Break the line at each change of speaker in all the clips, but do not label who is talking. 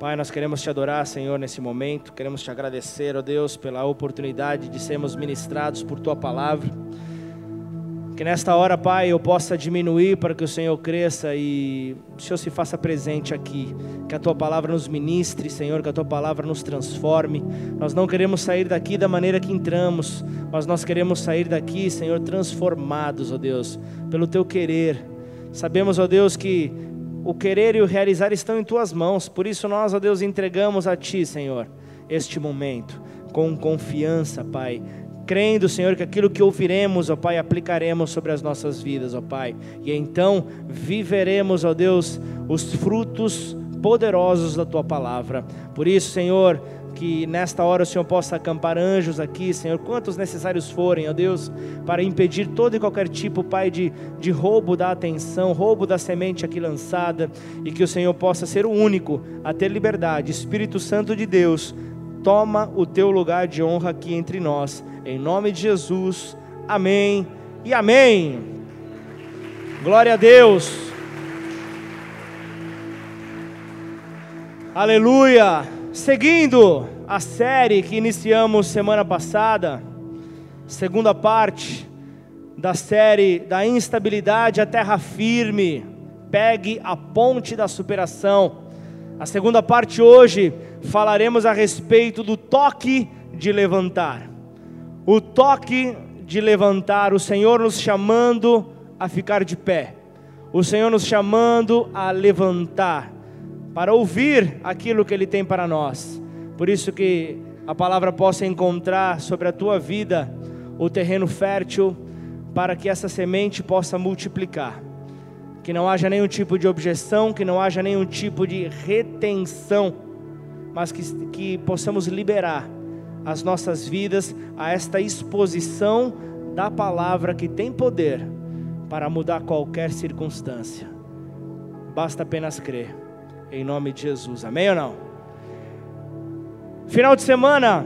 Pai, nós queremos te adorar, Senhor, nesse momento. Queremos te agradecer, ó Deus, pela oportunidade de sermos ministrados por tua palavra. Que nesta hora, Pai, eu possa diminuir para que o Senhor cresça e o Senhor se faça presente aqui. Que a tua palavra nos ministre, Senhor, que a tua palavra nos transforme. Nós não queremos sair daqui da maneira que entramos, mas nós queremos sair daqui, Senhor, transformados, ó Deus, pelo teu querer. Sabemos, ó Deus, que o querer e o realizar estão em tuas mãos. Por isso nós, ó Deus, entregamos a ti, Senhor, este momento com confiança, Pai, crendo, Senhor, que aquilo que ouviremos, ó Pai, aplicaremos sobre as nossas vidas, ó Pai. E então viveremos, ó Deus, os frutos poderosos da tua palavra. Por isso, Senhor, que nesta hora o Senhor possa acampar anjos aqui, Senhor, quantos necessários forem, ó Deus, para impedir todo e qualquer tipo, Pai, de, de roubo da atenção, roubo da semente aqui lançada, e que o Senhor possa ser o único a ter liberdade. Espírito Santo de Deus, toma o teu lugar de honra aqui entre nós, em nome de Jesus, amém e amém. Glória a Deus. Aleluia. Seguindo a série que iniciamos semana passada, segunda parte da série da instabilidade à terra firme, pegue a ponte da superação. A segunda parte hoje falaremos a respeito do toque de levantar. O toque de levantar, o Senhor nos chamando a ficar de pé. O Senhor nos chamando a levantar para ouvir aquilo que Ele tem para nós. Por isso que a palavra possa encontrar sobre a tua vida o terreno fértil, para que essa semente possa multiplicar. Que não haja nenhum tipo de objeção, que não haja nenhum tipo de retenção, mas que, que possamos liberar as nossas vidas a esta exposição da palavra que tem poder para mudar qualquer circunstância. Basta apenas crer em nome de Jesus. Amém ou não? Final de semana,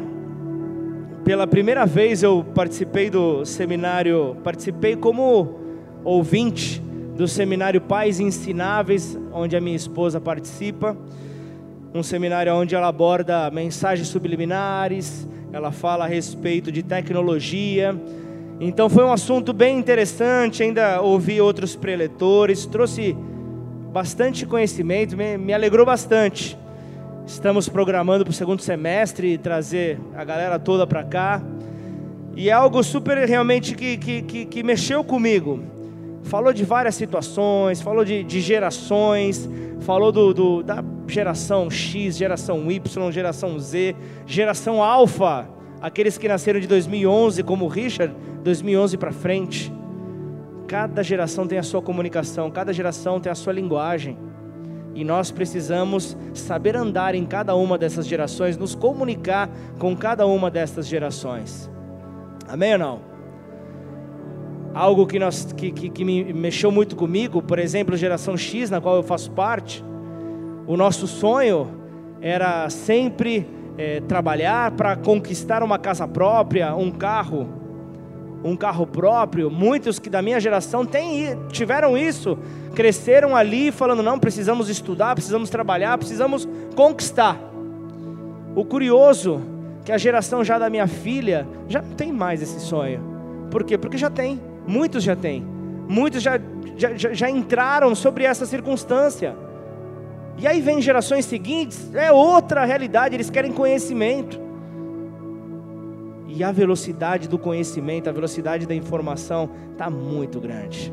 pela primeira vez eu participei do seminário, participei como ouvinte do seminário Pais Ensináveis, onde a minha esposa participa. Um seminário onde ela aborda mensagens subliminares, ela fala a respeito de tecnologia. Então foi um assunto bem interessante, ainda ouvi outros preletores, trouxe bastante conhecimento, me, me alegrou bastante. Estamos programando para o segundo semestre trazer a galera toda para cá. E é algo super realmente que, que, que, que, mexeu comigo. Falou de várias situações, falou de, de gerações, falou do, do, da geração X, geração Y, geração Z, geração Alpha, aqueles que nasceram de 2011, como o Richard, 2011 para frente. Cada geração tem a sua comunicação, cada geração tem a sua linguagem. E nós precisamos saber andar em cada uma dessas gerações, nos comunicar com cada uma dessas gerações. Amém ou não? Algo que, nós, que, que, que me mexeu muito comigo, por exemplo, geração X, na qual eu faço parte, o nosso sonho era sempre é, trabalhar para conquistar uma casa própria, um carro, um carro próprio. Muitos que da minha geração têm, tiveram isso, cresceram ali falando: não, precisamos estudar, precisamos trabalhar, precisamos conquistar. O curioso que a geração já da minha filha já não tem mais esse sonho. Por quê? Porque já tem, muitos já têm, muitos já, já, já entraram sobre essa circunstância. E aí vem gerações seguintes, é outra realidade, eles querem conhecimento. E a velocidade do conhecimento, a velocidade da informação está muito grande.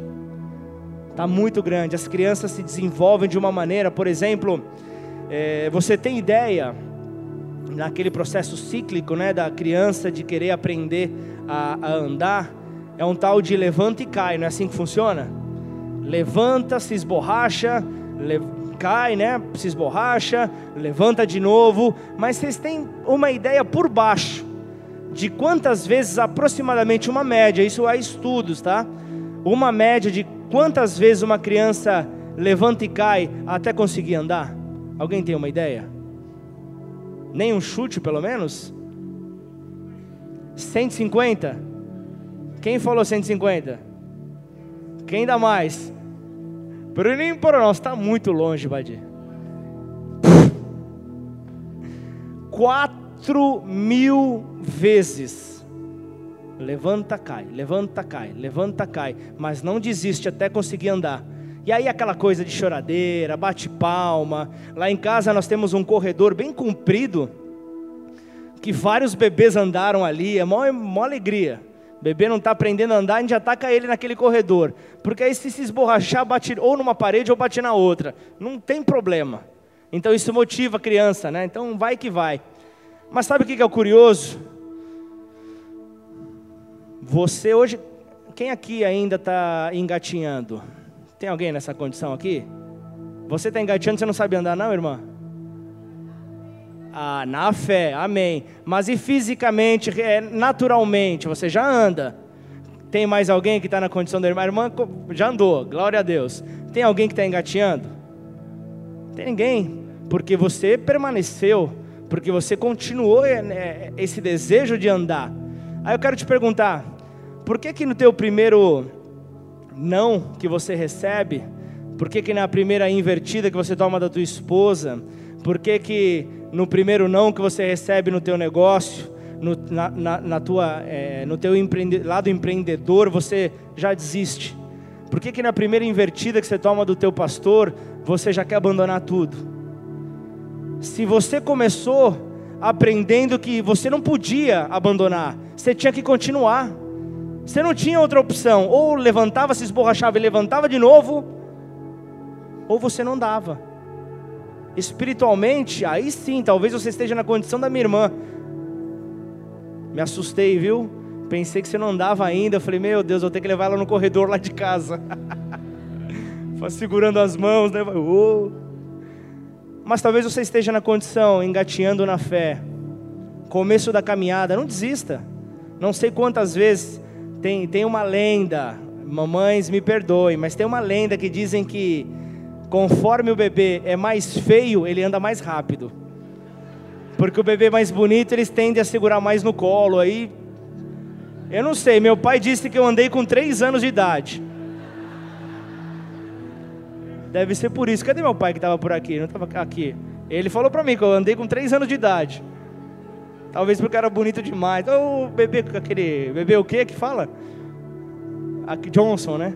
Está muito grande. As crianças se desenvolvem de uma maneira, por exemplo, é, você tem ideia naquele processo cíclico, né, da criança de querer aprender a, a andar, é um tal de levanta e cai, não é assim que funciona? Levanta, se esborracha, le, cai, né, se esborracha, levanta de novo, mas vocês têm uma ideia por baixo de quantas vezes aproximadamente uma média, isso há estudos, tá? Uma média de quantas vezes uma criança levanta e cai até conseguir andar? Alguém tem uma ideia? Nem um chute, pelo menos? 150? Quem falou 150? Quem dá mais? Bruninho está muito longe, Badir. Quatro mil vezes. Levanta, cai, levanta, cai, levanta, cai, mas não desiste até conseguir andar. E aí aquela coisa de choradeira, bate palma. Lá em casa nós temos um corredor bem comprido, que vários bebês andaram ali, é mó, mó alegria. Bebê não está aprendendo a andar, a gente já taca ele naquele corredor. Porque aí se se esborrachar, bate ou numa parede ou bate na outra. Não tem problema. Então isso motiva a criança, né? Então vai que vai. Mas sabe o que é o curioso? Você hoje, quem aqui ainda está engatinhando? Tem alguém nessa condição aqui? Você está engatinhando, você não sabe andar, não, irmã? Ah, na fé, amém. Mas e fisicamente, é, naturalmente, você já anda? Tem mais alguém que está na condição da irmã? Irmã já andou, glória a Deus. Tem alguém que está engatinhando? Tem ninguém, porque você permaneceu, porque você continuou é, né, esse desejo de andar. Aí eu quero te perguntar, por que que no teu primeiro não que você recebe, por que que na primeira invertida que você toma da tua esposa, por que que no primeiro não que você recebe no teu negócio, no, na, na, na, tua, é, no teu empreende, lado empreendedor, você já desiste? Por que, que na primeira invertida que você toma do teu pastor, você já quer abandonar tudo? Se você começou aprendendo que você não podia abandonar, você tinha que continuar. Você não tinha outra opção. Ou levantava, se esborrachava e levantava de novo, ou você não dava espiritualmente, aí sim, talvez você esteja na condição da minha irmã. Me assustei, viu? Pensei que você não andava ainda. Eu falei, meu Deus, vou ter que levar ela no corredor lá de casa. Segurando as mãos, né? Oh. Mas talvez você esteja na condição, engatinhando na fé. Começo da caminhada, não desista. Não sei quantas vezes tem, tem uma lenda, mamães me perdoem, mas tem uma lenda que dizem que Conforme o bebê é mais feio, ele anda mais rápido. Porque o bebê mais bonito, eles tendem a segurar mais no colo. Aí, eu não sei, meu pai disse que eu andei com 3 anos de idade. Deve ser por isso. Cadê meu pai que estava por aqui? Não estava aqui. Ele falou para mim que eu andei com 3 anos de idade. Talvez porque era bonito demais. O bebê, aquele bebê o quê que fala? Aqui, Johnson, né?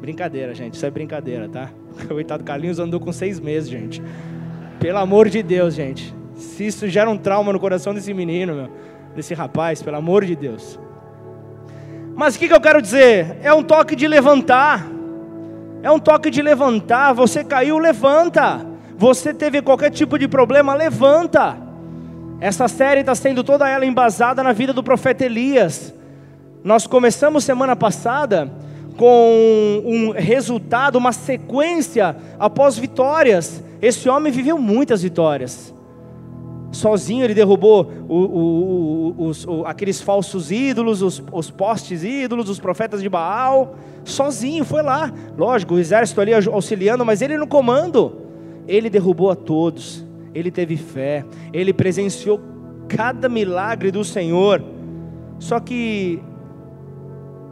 Brincadeira, gente, isso é brincadeira, tá? Coitado Carlinhos andou com seis meses, gente. Pelo amor de Deus, gente. Se isso gera um trauma no coração desse menino, meu, desse rapaz, pelo amor de Deus. Mas o que, que eu quero dizer? É um toque de levantar. É um toque de levantar. Você caiu, levanta. Você teve qualquer tipo de problema, levanta. Essa série está sendo toda ela embasada na vida do profeta Elias. Nós começamos semana passada com um resultado, uma sequência após vitórias. Esse homem viveu muitas vitórias. Sozinho ele derrubou o, o, os, aqueles falsos ídolos, os, os postes ídolos, os profetas de Baal. Sozinho foi lá. Lógico, o exército ali auxiliando, mas ele no comando. Ele derrubou a todos. Ele teve fé. Ele presenciou cada milagre do Senhor. Só que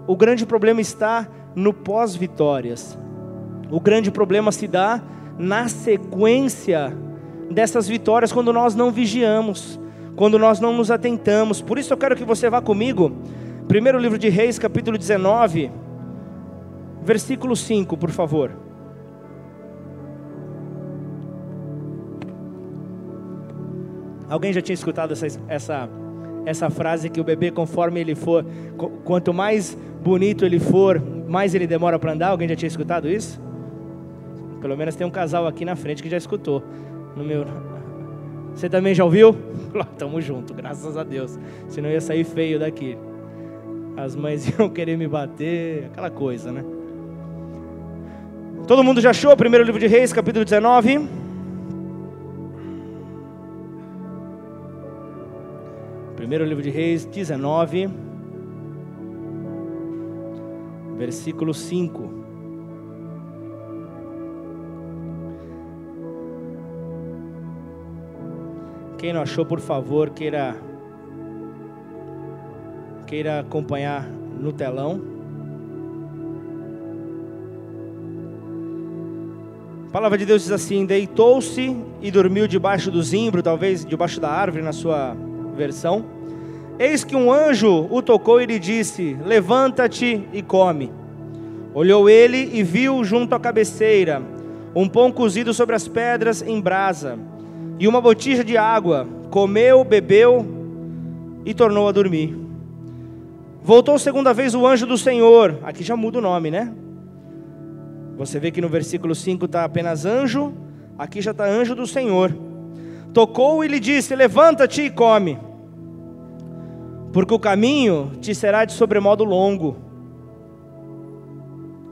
o grande problema está no pós-vitórias. O grande problema se dá na sequência dessas vitórias quando nós não vigiamos, quando nós não nos atentamos. Por isso eu quero que você vá comigo. Primeiro livro de Reis, capítulo 19, versículo 5, por favor. Alguém já tinha escutado essa, essa essa frase que o bebê, conforme ele for, quanto mais bonito ele for, mais ele demora para andar. Alguém já tinha escutado isso? Pelo menos tem um casal aqui na frente que já escutou. No meu, você também já ouviu? Tamo junto, graças a Deus. Senão ia sair feio daqui. As mães iam querer me bater, aquela coisa, né? Todo mundo já achou? Primeiro livro de Reis, capítulo 19. Primeiro livro de Reis 19, versículo 5. Quem não achou, por favor, queira queira acompanhar no telão. palavra de Deus diz assim: deitou-se e dormiu debaixo do zimbro, talvez debaixo da árvore na sua versão. Eis que um anjo o tocou e lhe disse: Levanta-te e come. Olhou ele e viu junto à cabeceira um pão cozido sobre as pedras em brasa e uma botija de água. Comeu, bebeu e tornou a dormir. Voltou segunda vez o anjo do Senhor. Aqui já muda o nome, né? Você vê que no versículo 5 está apenas anjo, aqui já está anjo do Senhor. Tocou e lhe disse: Levanta-te e come, porque o caminho te será de sobremodo longo.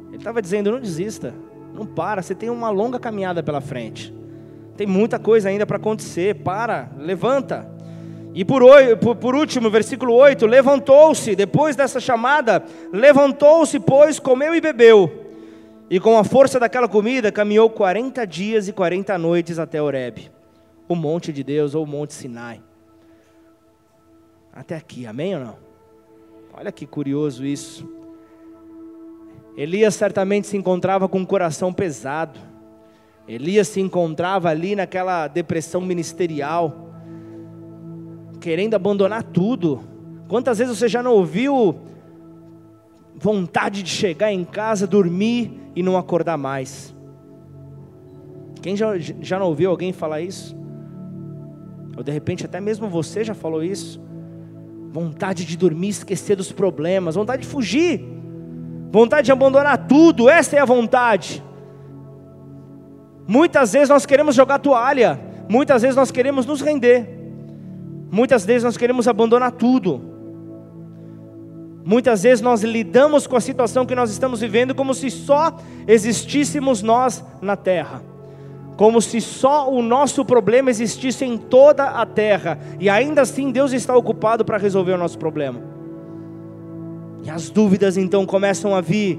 Ele estava dizendo: Não desista, não para, você tem uma longa caminhada pela frente, tem muita coisa ainda para acontecer. Para, levanta. E por, por, último, versículo 8: Levantou-se, depois dessa chamada, levantou-se, pois, comeu e bebeu. E com a força daquela comida, caminhou 40 dias e 40 noites até Horebe, o monte de Deus ou o monte Sinai. Até aqui, amém ou não? Olha que curioso isso. Elias certamente se encontrava com o coração pesado. Elias se encontrava ali naquela depressão ministerial, querendo abandonar tudo. Quantas vezes você já não ouviu vontade de chegar em casa, dormir e não acordar mais. Quem já, já não ouviu alguém falar isso? Ou de repente até mesmo você já falou isso? Vontade de dormir, esquecer dos problemas, vontade de fugir, vontade de abandonar tudo, essa é a vontade. Muitas vezes nós queremos jogar toalha, muitas vezes nós queremos nos render, muitas vezes nós queremos abandonar tudo. Muitas vezes nós lidamos com a situação que nós estamos vivendo como se só existíssemos nós na terra, como se só o nosso problema existisse em toda a terra, e ainda assim Deus está ocupado para resolver o nosso problema. E as dúvidas então começam a vir,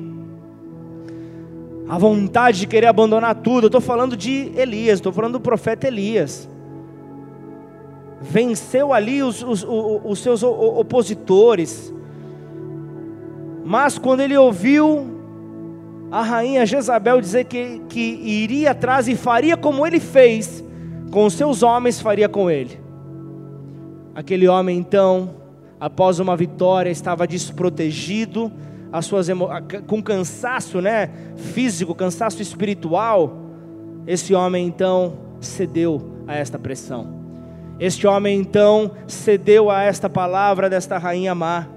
a vontade de querer abandonar tudo. Eu estou falando de Elias, estou falando do profeta Elias. Venceu ali os, os, os, os seus opositores, mas quando ele ouviu a rainha Jezabel dizer que, que iria atrás e faria como ele fez, com os seus homens faria com ele. Aquele homem então, após uma vitória, estava desprotegido, as suas com cansaço, né, físico, cansaço espiritual. Esse homem então cedeu a esta pressão. Este homem então cedeu a esta palavra desta rainha má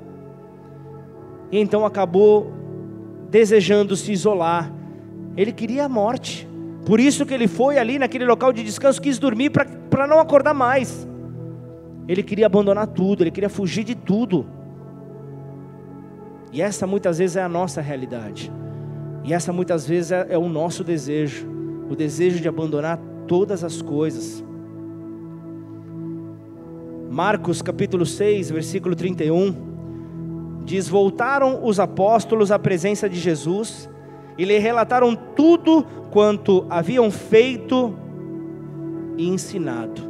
e então acabou desejando se isolar. Ele queria a morte. Por isso que ele foi ali naquele local de descanso, quis dormir para não acordar mais. Ele queria abandonar tudo, ele queria fugir de tudo. E essa muitas vezes é a nossa realidade. E essa muitas vezes é, é o nosso desejo, o desejo de abandonar todas as coisas. Marcos capítulo 6, versículo 31 Diz: Voltaram os apóstolos à presença de Jesus e lhe relataram tudo quanto haviam feito e ensinado.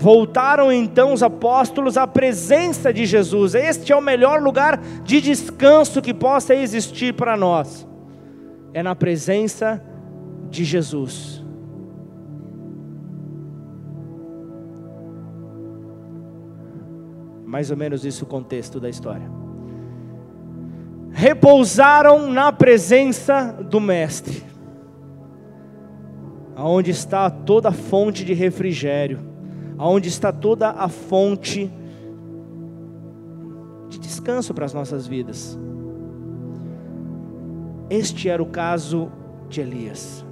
Voltaram então os apóstolos à presença de Jesus. Este é o melhor lugar de descanso que possa existir para nós. É na presença de Jesus. Mais ou menos isso o contexto da história. Repousaram na presença do Mestre, aonde está toda a fonte de refrigério, aonde está toda a fonte de descanso para as nossas vidas. Este era o caso de Elias.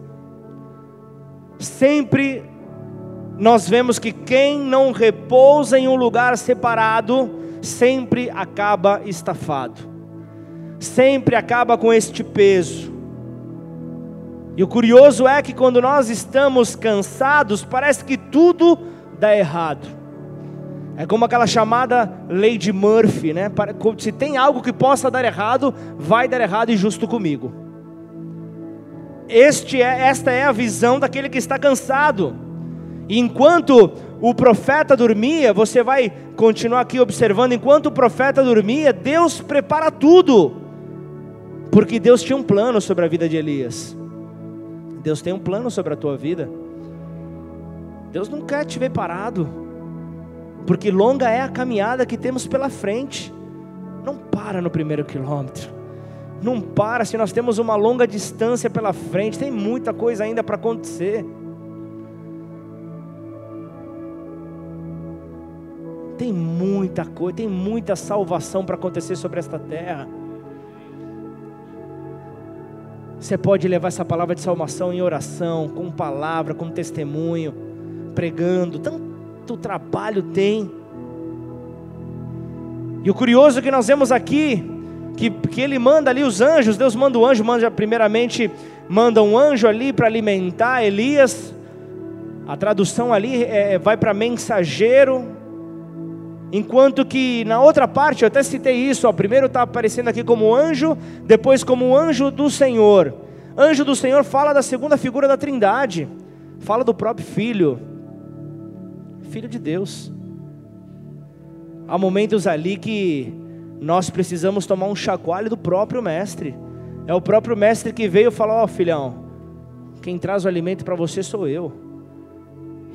Sempre nós vemos que quem não repousa em um lugar separado, sempre acaba estafado, sempre acaba com este peso. E o curioso é que quando nós estamos cansados, parece que tudo dá errado. É como aquela chamada lei de Murphy, né? Se tem algo que possa dar errado, vai dar errado e justo comigo. Este é, esta é a visão daquele que está cansado. Enquanto o profeta dormia, você vai continuar aqui observando, enquanto o profeta dormia, Deus prepara tudo, porque Deus tinha um plano sobre a vida de Elias. Deus tem um plano sobre a tua vida. Deus não quer te ver parado, porque longa é a caminhada que temos pela frente. Não para no primeiro quilômetro. Não para se nós temos uma longa distância pela frente, tem muita coisa ainda para acontecer. Tem muita coisa, tem muita salvação para acontecer sobre esta terra. Você pode levar essa palavra de salvação em oração, com palavra, com testemunho, pregando. Tanto trabalho tem. E o curioso que nós vemos aqui, que, que ele manda ali os anjos, Deus manda o anjo, manda primeiramente, manda um anjo ali para alimentar Elias. A tradução ali é, vai para mensageiro, Enquanto que na outra parte, eu até citei isso, ó, primeiro está aparecendo aqui como anjo, depois como anjo do Senhor. Anjo do Senhor fala da segunda figura da Trindade, fala do próprio Filho, Filho de Deus. Há momentos ali que nós precisamos tomar um chacoalho do próprio Mestre. É o próprio Mestre que veio falar: Ó oh, filhão, quem traz o alimento para você sou eu.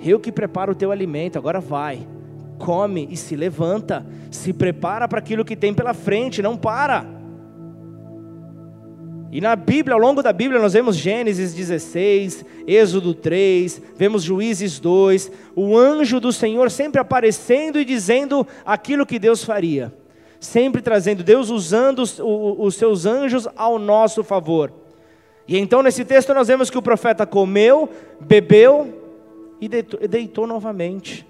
Eu que preparo o teu alimento, agora vai come e se levanta, se prepara para aquilo que tem pela frente, não para. E na Bíblia, ao longo da Bíblia, nós vemos Gênesis 16, Êxodo 3, vemos Juízes 2, o anjo do Senhor sempre aparecendo e dizendo aquilo que Deus faria, sempre trazendo, Deus usando os, os seus anjos ao nosso favor. E então nesse texto nós vemos que o profeta comeu, bebeu e deitou, deitou novamente.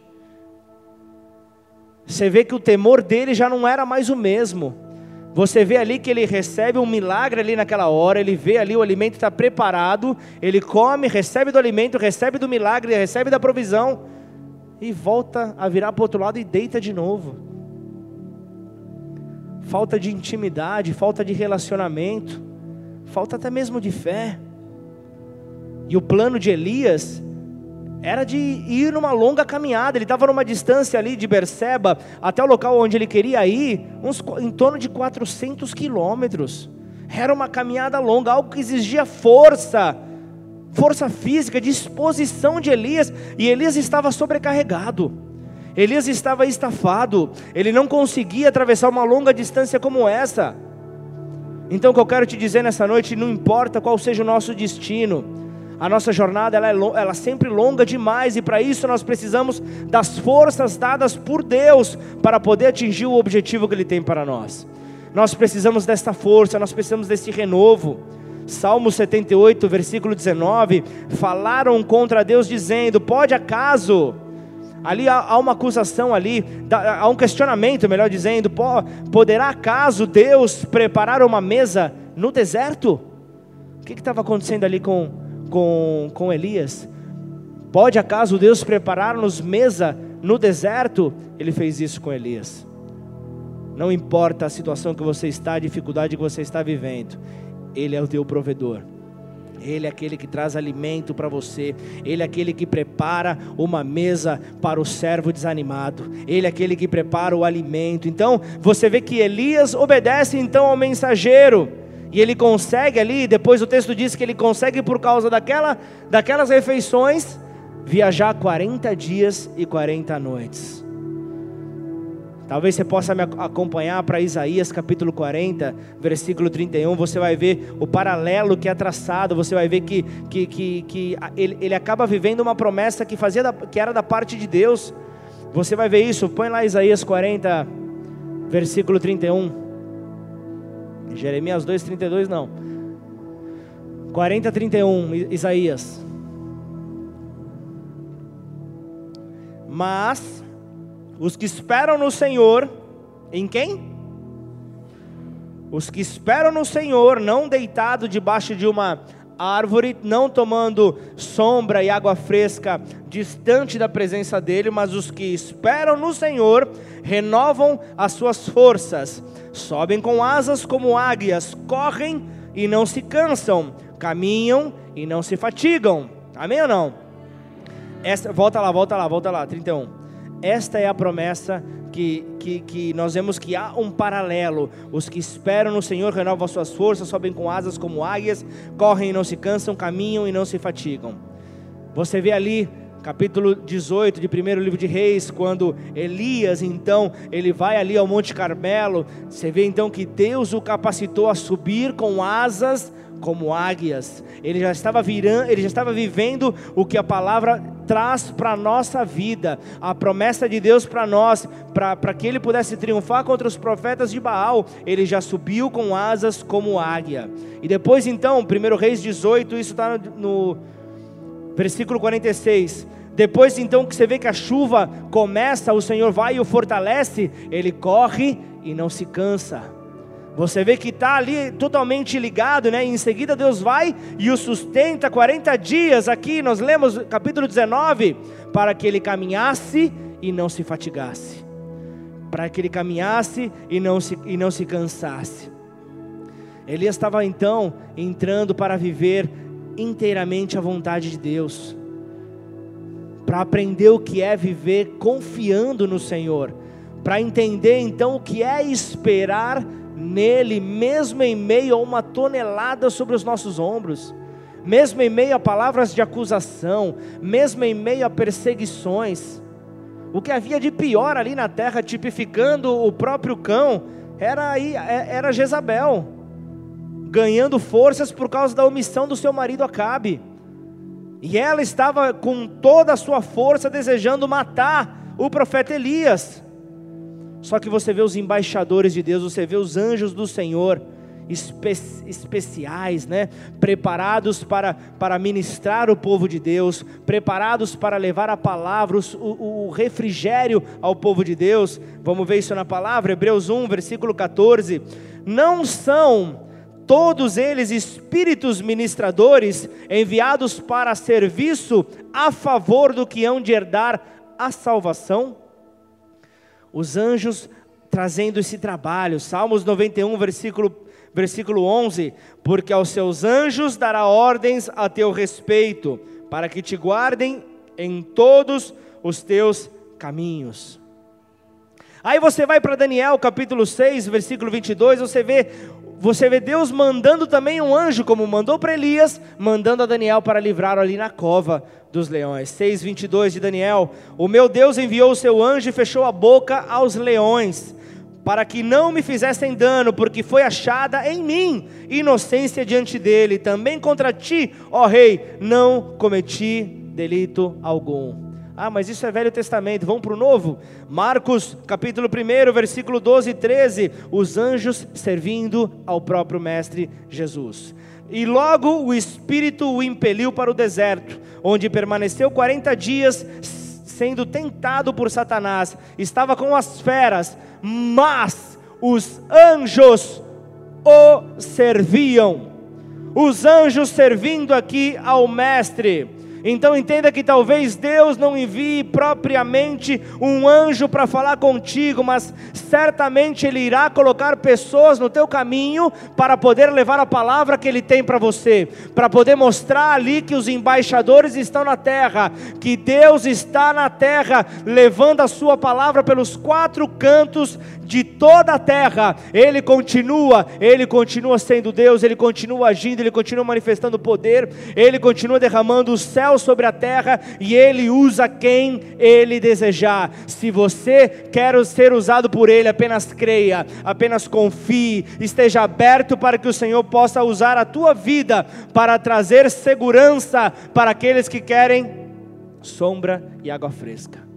Você vê que o temor dele já não era mais o mesmo. Você vê ali que ele recebe um milagre ali naquela hora, ele vê ali o alimento está preparado, ele come, recebe do alimento, recebe do milagre, recebe da provisão e volta a virar para o outro lado e deita de novo. Falta de intimidade, falta de relacionamento, falta até mesmo de fé. E o plano de Elias era de ir numa longa caminhada. Ele estava numa distância ali de Berseba até o local onde ele queria ir, uns, em torno de 400 quilômetros. Era uma caminhada longa, algo que exigia força, força física, disposição de Elias. E Elias estava sobrecarregado. Elias estava estafado. Ele não conseguia atravessar uma longa distância como essa. Então, o que eu quero te dizer nessa noite, não importa qual seja o nosso destino, a nossa jornada ela é, ela é sempre longa demais e para isso nós precisamos das forças dadas por Deus para poder atingir o objetivo que Ele tem para nós. Nós precisamos desta força, nós precisamos desse renovo. Salmo 78, versículo 19: falaram contra Deus, dizendo: Pode acaso, ali há, uma acusação, ali, há um questionamento, melhor dizendo: Poderá acaso Deus preparar uma mesa no deserto? O que estava acontecendo ali com, com, com Elias. Pode acaso Deus preparar-nos mesa no deserto? Ele fez isso com Elias. Não importa a situação que você está, a dificuldade que você está vivendo, Ele é o teu provedor. Ele é aquele que traz alimento para você. Ele é aquele que prepara uma mesa para o servo desanimado. Ele é aquele que prepara o alimento. Então, você vê que Elias obedece então ao mensageiro. E ele consegue ali, depois o texto diz que ele consegue, por causa daquela, daquelas refeições, viajar 40 dias e 40 noites. Talvez você possa me acompanhar para Isaías capítulo 40, versículo 31. Você vai ver o paralelo que é traçado. Você vai ver que, que, que, que ele, ele acaba vivendo uma promessa que, fazia da, que era da parte de Deus. Você vai ver isso. Põe lá Isaías 40, versículo 31. Jeremias 2, 32 não. 40, 31, Isaías. Mas os que esperam no Senhor, em quem? Os que esperam no Senhor, não deitado debaixo de uma árvore, não tomando sombra e água fresca distante da presença dele, mas os que esperam no Senhor renovam as suas forças sobem com asas como águias, correm e não se cansam, caminham e não se fatigam. Amém ou não? Essa, volta lá, volta lá, volta lá, 31. Esta é a promessa que, que, que, nós vemos que há um paralelo. Os que esperam no Senhor renovam suas forças, sobem com asas como águias, correm e não se cansam, caminham e não se fatigam. Você vê ali capítulo 18 de primeiro livro de Reis, quando Elias, então, ele vai ali ao Monte Carmelo, você vê então que Deus o capacitou a subir com asas como águias. Ele já estava virando, ele já estava vivendo o que a palavra traz para a nossa vida, a promessa de Deus para nós, para que ele pudesse triunfar contra os profetas de Baal, ele já subiu com asas como águia. E depois então, 1 Reis 18, isso está no, no versículo 46. Depois então que você vê que a chuva começa, o Senhor vai e o fortalece, ele corre e não se cansa. Você vê que está ali totalmente ligado, né? em seguida Deus vai e o sustenta 40 dias. Aqui nós lemos capítulo 19, para que ele caminhasse e não se fatigasse, para que ele caminhasse e não se, e não se cansasse. Elias estava então entrando para viver inteiramente a vontade de Deus, para aprender o que é viver confiando no Senhor, para entender então o que é esperar nele, mesmo em meio a uma tonelada sobre os nossos ombros, mesmo em meio a palavras de acusação, mesmo em meio a perseguições. O que havia de pior ali na terra, tipificando o próprio cão, era, aí, é, era Jezabel, ganhando forças por causa da omissão do seu marido Acabe. E ela estava com toda a sua força desejando matar o profeta Elias. Só que você vê os embaixadores de Deus, você vê os anjos do Senhor, espe especiais, né? preparados para, para ministrar o povo de Deus, preparados para levar a palavra, o, o refrigério ao povo de Deus. Vamos ver isso na palavra, Hebreus 1, versículo 14. Não são todos eles espíritos ministradores enviados para serviço a favor do que hão de herdar a salvação? Os anjos trazendo esse trabalho. Salmos 91, versículo, versículo 11: Porque aos seus anjos dará ordens a teu respeito, para que te guardem em todos os teus caminhos. Aí você vai para Daniel capítulo 6, versículo 22, você vê você vê Deus mandando também um anjo, como mandou para Elias, mandando a Daniel para livrar ali na cova dos leões. 6:22 de Daniel. O meu Deus enviou o seu anjo e fechou a boca aos leões, para que não me fizessem dano, porque foi achada em mim inocência diante dele. Também contra ti, ó rei, não cometi delito algum. Ah, mas isso é Velho Testamento, vamos para o Novo? Marcos, capítulo 1, versículo 12 e 13: os anjos servindo ao próprio Mestre Jesus. E logo o Espírito o impeliu para o deserto, onde permaneceu 40 dias, sendo tentado por Satanás. Estava com as feras, mas os anjos o serviam. Os anjos servindo aqui ao Mestre então entenda que talvez Deus não envie propriamente um anjo para falar contigo, mas certamente Ele irá colocar pessoas no teu caminho para poder levar a palavra que Ele tem para você, para poder mostrar ali que os embaixadores estão na terra, que Deus está na terra, levando a Sua palavra pelos quatro cantos de toda a terra. Ele continua, Ele continua sendo Deus, Ele continua agindo, Ele continua manifestando poder, Ele continua derramando o céu sobre a terra e Ele usa quem Ele desejar. Se você quer ser usado por Ele, apenas creia, apenas confie, esteja aberto para que o Senhor possa usar a tua vida para trazer segurança para aqueles que querem sombra e água fresca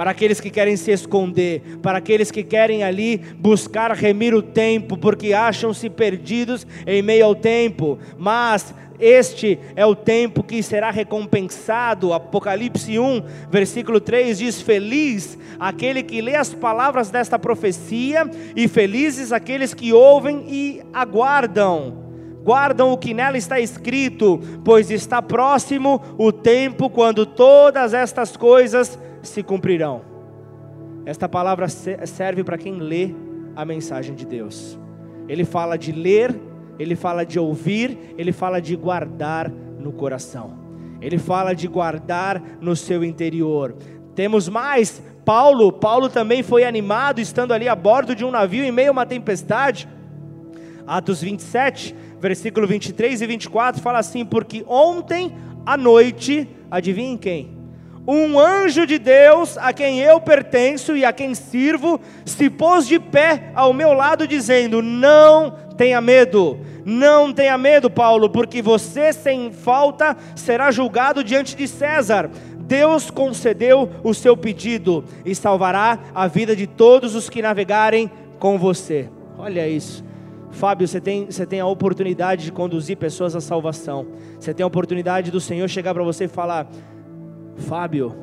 para aqueles que querem se esconder, para aqueles que querem ali buscar remir o tempo, porque acham-se perdidos em meio ao tempo, mas este é o tempo que será recompensado. Apocalipse 1, versículo 3 diz: Feliz aquele que lê as palavras desta profecia, e felizes aqueles que ouvem e aguardam. Guardam o que nela está escrito, pois está próximo o tempo quando todas estas coisas se cumprirão. Esta palavra serve para quem lê a mensagem de Deus. Ele fala de ler ele fala de ouvir, ele fala de guardar no coração. Ele fala de guardar no seu interior. Temos mais, Paulo, Paulo também foi animado estando ali a bordo de um navio em meio a uma tempestade. Atos 27, versículo 23 e 24 fala assim: Porque ontem à noite, adivinhem quem? Um anjo de Deus, a quem eu pertenço e a quem sirvo, se pôs de pé ao meu lado, dizendo: Não tenha medo, não tenha medo, Paulo, porque você sem falta será julgado diante de César. Deus concedeu o seu pedido e salvará a vida de todos os que navegarem com você. Olha isso. Fábio, você tem, você tem a oportunidade de conduzir pessoas à salvação. Você tem a oportunidade do Senhor chegar para você e falar: Fábio,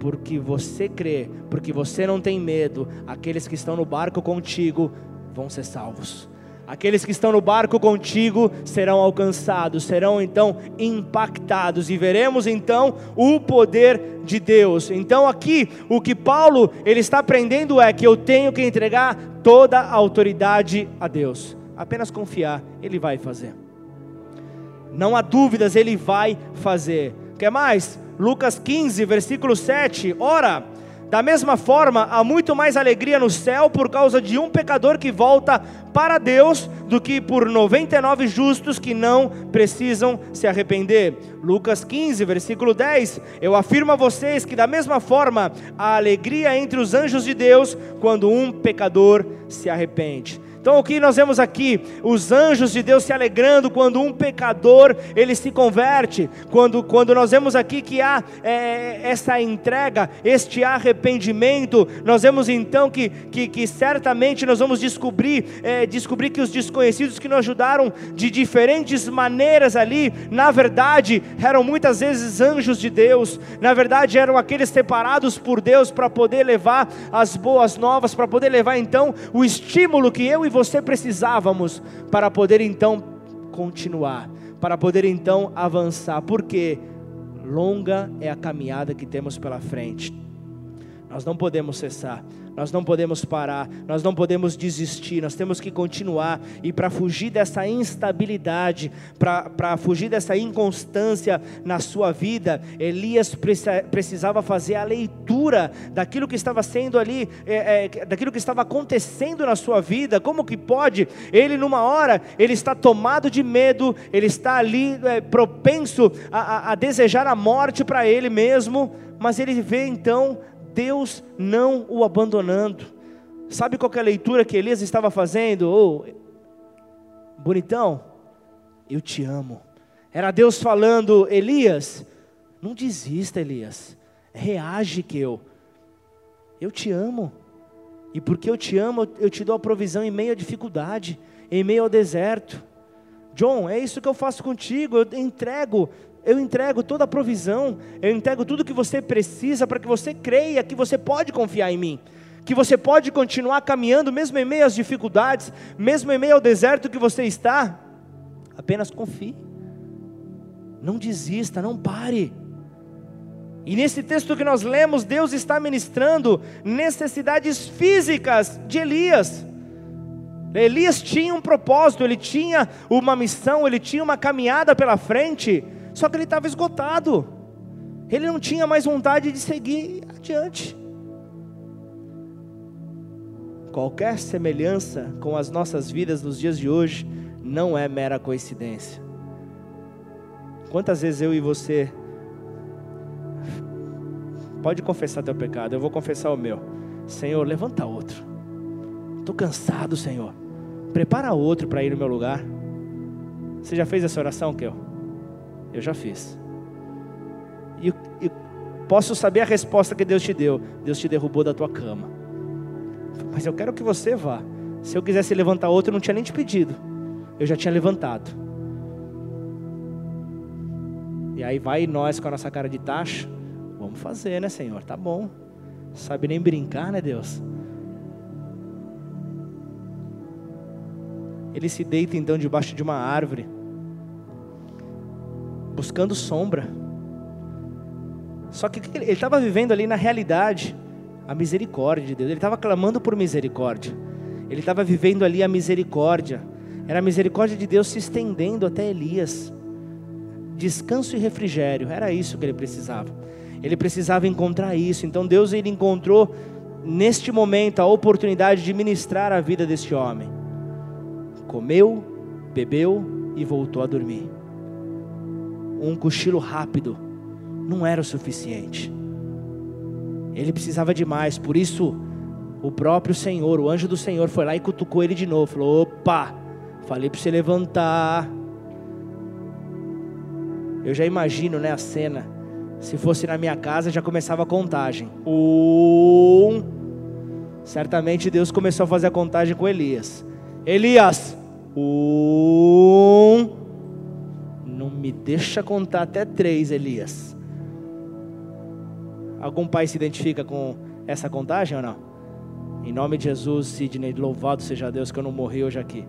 porque você crê, porque você não tem medo, aqueles que estão no barco contigo vão ser salvos. Aqueles que estão no barco contigo serão alcançados, serão então impactados e veremos então o poder de Deus. Então aqui o que Paulo ele está aprendendo é que eu tenho que entregar toda a autoridade a Deus. Apenas confiar, ele vai fazer. Não há dúvidas, ele vai fazer. Quer mais? Lucas 15, versículo 7. Ora, da mesma forma, há muito mais alegria no céu por causa de um pecador que volta para Deus do que por 99 justos que não precisam se arrepender. Lucas 15, versículo 10. Eu afirmo a vocês que, da mesma forma, há alegria entre os anjos de Deus quando um pecador se arrepende. Então o que nós vemos aqui, os anjos de Deus se alegrando quando um pecador ele se converte, quando, quando nós vemos aqui que há é, essa entrega, este arrependimento, nós vemos então que, que, que certamente nós vamos descobrir, é, descobrir que os desconhecidos que nos ajudaram de diferentes maneiras ali, na verdade eram muitas vezes anjos de Deus, na verdade eram aqueles separados por Deus para poder levar as boas novas, para poder levar então o estímulo que eu e você precisávamos para poder então continuar, para poder então avançar, porque longa é a caminhada que temos pela frente. Nós não podemos cessar nós não podemos parar, nós não podemos desistir, nós temos que continuar. E para fugir dessa instabilidade, para fugir dessa inconstância na sua vida, Elias precisava fazer a leitura daquilo que estava sendo ali, é, é, daquilo que estava acontecendo na sua vida. Como que pode? Ele, numa hora, ele está tomado de medo, ele está ali é, propenso a, a, a desejar a morte para ele mesmo, mas ele vê então Deus não o abandonando. Sabe qual é a leitura que Elias estava fazendo? Oh, bonitão, eu te amo. Era Deus falando, Elias, não desista, Elias. Reage que eu. Eu te amo. E porque eu te amo, eu te dou a provisão em meio à dificuldade, em meio ao deserto. John, é isso que eu faço contigo, eu entrego eu entrego toda a provisão, eu entrego tudo que você precisa para que você creia que você pode confiar em mim, que você pode continuar caminhando mesmo em meio às dificuldades, mesmo em meio ao deserto que você está. Apenas confie, não desista, não pare. E nesse texto que nós lemos, Deus está ministrando necessidades físicas de Elias. Elias tinha um propósito, ele tinha uma missão, ele tinha uma caminhada pela frente, só que ele estava esgotado. Ele não tinha mais vontade de seguir adiante. Qualquer semelhança com as nossas vidas nos dias de hoje não é mera coincidência. Quantas vezes eu e você pode confessar teu pecado, eu vou confessar o meu. Senhor, levanta outro. Estou cansado, Senhor. Prepara outro para ir no meu lugar. Você já fez essa oração, Kel? Eu já fiz. E, posso saber a resposta que Deus te deu. Deus te derrubou da tua cama. Mas eu quero que você vá. Se eu quisesse levantar outro, eu não tinha nem te pedido. Eu já tinha levantado. E aí vai nós com a nossa cara de taxa. Vamos fazer, né, Senhor? Tá bom. Sabe nem brincar, né, Deus? Ele se deita então debaixo de uma árvore buscando sombra. Só que ele estava vivendo ali na realidade a misericórdia de Deus. Ele estava clamando por misericórdia. Ele estava vivendo ali a misericórdia. Era a misericórdia de Deus se estendendo até Elias. Descanso e refrigério, era isso que ele precisava. Ele precisava encontrar isso. Então Deus ele encontrou neste momento a oportunidade de ministrar a vida deste homem. Comeu, bebeu e voltou a dormir. Um cochilo rápido não era o suficiente. Ele precisava de mais, por isso o próprio Senhor, o anjo do Senhor, foi lá e cutucou ele de novo. Falou: opa, falei para você levantar. Eu já imagino né, a cena. Se fosse na minha casa, já começava a contagem. Um. Certamente Deus começou a fazer a contagem com Elias. Elias, um. Deixa contar até três, Elias. Algum pai se identifica com essa contagem ou não? Em nome de Jesus, Sidney, louvado seja Deus que eu não morri hoje aqui.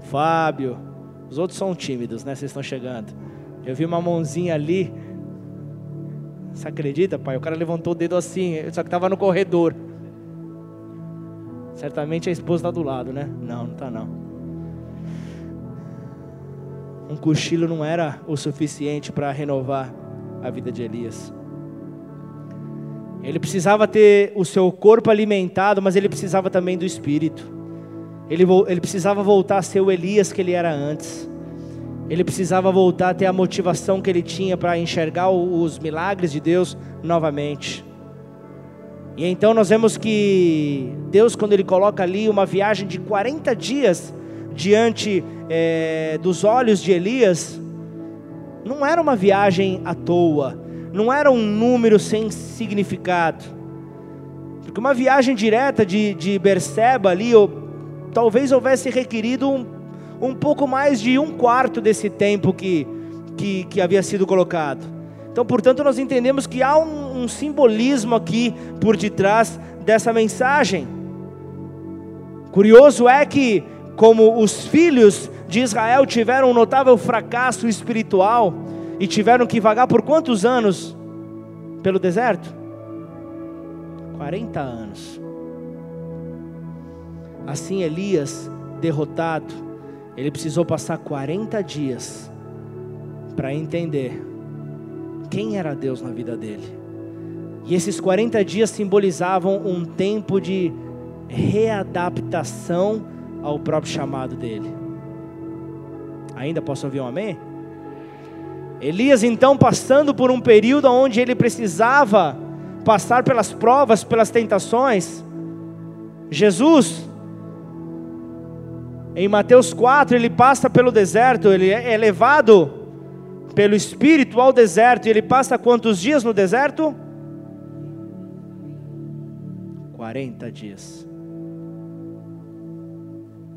Fábio, os outros são tímidos, né? Vocês estão chegando. Eu vi uma mãozinha ali. Você acredita, pai? O cara levantou o dedo assim, só que estava no corredor. Certamente a esposa está do lado, né? Não, não está não. Um cochilo não era o suficiente para renovar a vida de Elias. Ele precisava ter o seu corpo alimentado, mas ele precisava também do espírito. Ele, ele precisava voltar a ser o Elias que ele era antes. Ele precisava voltar a ter a motivação que ele tinha para enxergar os milagres de Deus novamente. E então nós vemos que Deus, quando Ele coloca ali uma viagem de 40 dias diante é, dos olhos de Elias, não era uma viagem à toa, não era um número sem significado. Porque uma viagem direta de, de Berseba ali, ou, talvez houvesse requerido um, um pouco mais de um quarto desse tempo que, que, que havia sido colocado. Então, portanto, nós entendemos que há um, um simbolismo aqui por detrás dessa mensagem. Curioso é que, como os filhos de Israel tiveram um notável fracasso espiritual, e tiveram que vagar por quantos anos pelo deserto? 40 anos. Assim Elias, derrotado, ele precisou passar 40 dias para entender quem era Deus na vida dele. E esses 40 dias simbolizavam um tempo de readaptação ao próprio chamado dele. Ainda posso ouvir um amém? Elias então passando por um período onde ele precisava passar pelas provas, pelas tentações. Jesus, em Mateus 4, ele passa pelo deserto, ele é levado pelo Espírito ao deserto, e ele passa quantos dias no deserto? 40 dias.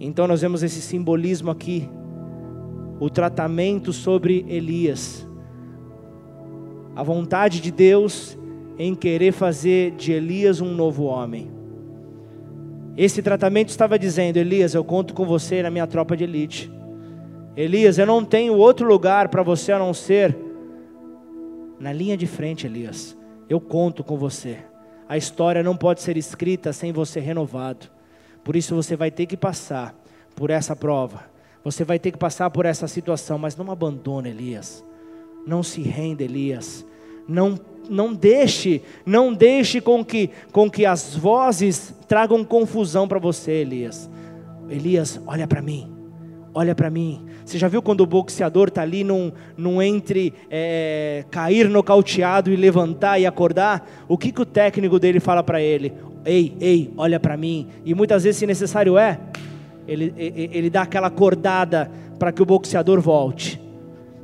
Então nós vemos esse simbolismo aqui o tratamento sobre Elias. A vontade de Deus em querer fazer de Elias um novo homem. Esse tratamento estava dizendo: Elias, eu conto com você na minha tropa de elite. Elias, eu não tenho outro lugar para você a não ser na linha de frente, Elias. Eu conto com você. A história não pode ser escrita sem você renovado. Por isso você vai ter que passar por essa prova. Você vai ter que passar por essa situação, mas não abandone Elias. Não se renda, Elias. Não não deixe, não deixe com que com que as vozes tragam confusão para você, Elias. Elias, olha para mim. Olha para mim. Você já viu quando o boxeador está ali num, num entre é, cair nocauteado e levantar e acordar? O que, que o técnico dele fala para ele? Ei, ei, olha para mim. E muitas vezes, se necessário é, ele, ele, dá aquela acordada para que o boxeador volte.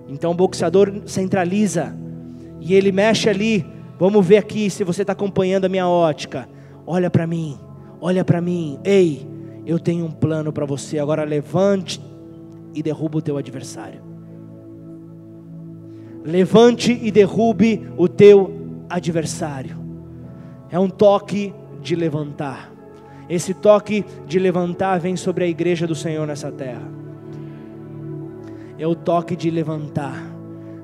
Então o boxeador centraliza e ele mexe ali. Vamos ver aqui se você está acompanhando a minha ótica. Olha para mim, olha para mim. Ei, eu tenho um plano para você. Agora levante e derruba o teu adversário. Levante e derrube o teu adversário. É um toque de levantar. Esse toque de levantar vem sobre a igreja do Senhor nessa terra. É o toque de levantar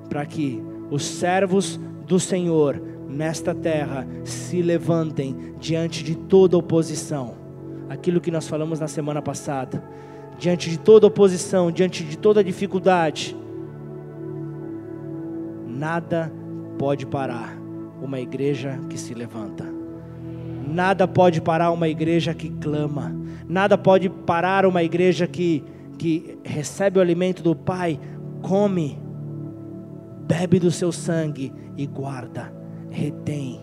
para que os servos do Senhor nesta terra se levantem diante de toda oposição. Aquilo que nós falamos na semana passada. Diante de toda oposição, diante de toda dificuldade, nada pode parar uma igreja que se levanta. Nada pode parar uma igreja que clama. Nada pode parar uma igreja que, que recebe o alimento do Pai, come, bebe do seu sangue e guarda, retém,